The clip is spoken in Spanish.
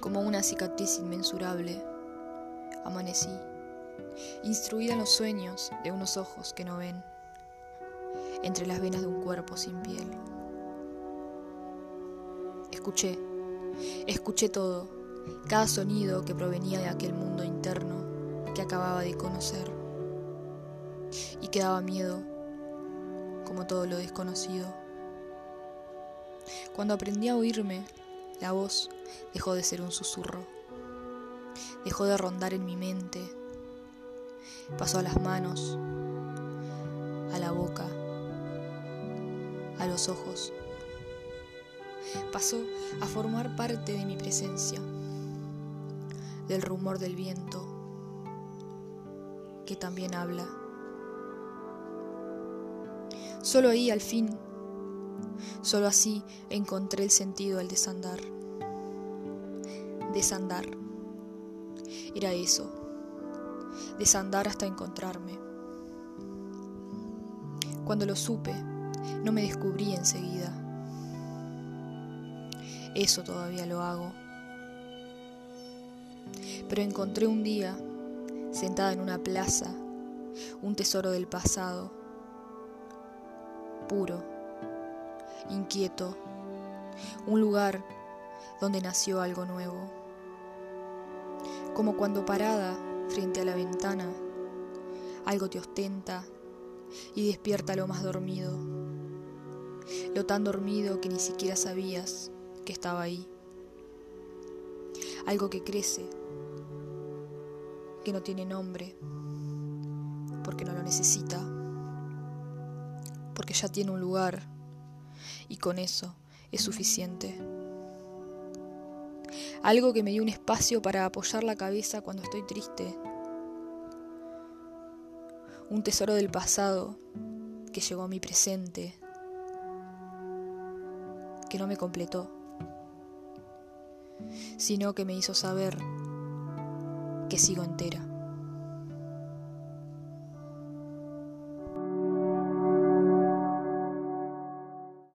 como una cicatriz inmensurable. Amanecí, instruida en los sueños de unos ojos que no ven, entre las venas de un cuerpo sin piel. Escuché, escuché todo, cada sonido que provenía de aquel mundo interno que acababa de conocer. Y que daba miedo, como todo lo desconocido. Cuando aprendí a oírme, la voz dejó de ser un susurro, dejó de rondar en mi mente, pasó a las manos, a la boca, a los ojos, pasó a formar parte de mi presencia, del rumor del viento, que también habla. Solo ahí al fin Solo así encontré el sentido al desandar. Desandar. Era eso. Desandar hasta encontrarme. Cuando lo supe, no me descubrí enseguida. Eso todavía lo hago. Pero encontré un día, sentada en una plaza, un tesoro del pasado, puro inquieto, un lugar donde nació algo nuevo. Como cuando parada frente a la ventana, algo te ostenta y despierta lo más dormido, lo tan dormido que ni siquiera sabías que estaba ahí. Algo que crece, que no tiene nombre, porque no lo necesita, porque ya tiene un lugar y con eso es suficiente. Algo que me dio un espacio para apoyar la cabeza cuando estoy triste. Un tesoro del pasado que llegó a mi presente, que no me completó, sino que me hizo saber que sigo entera.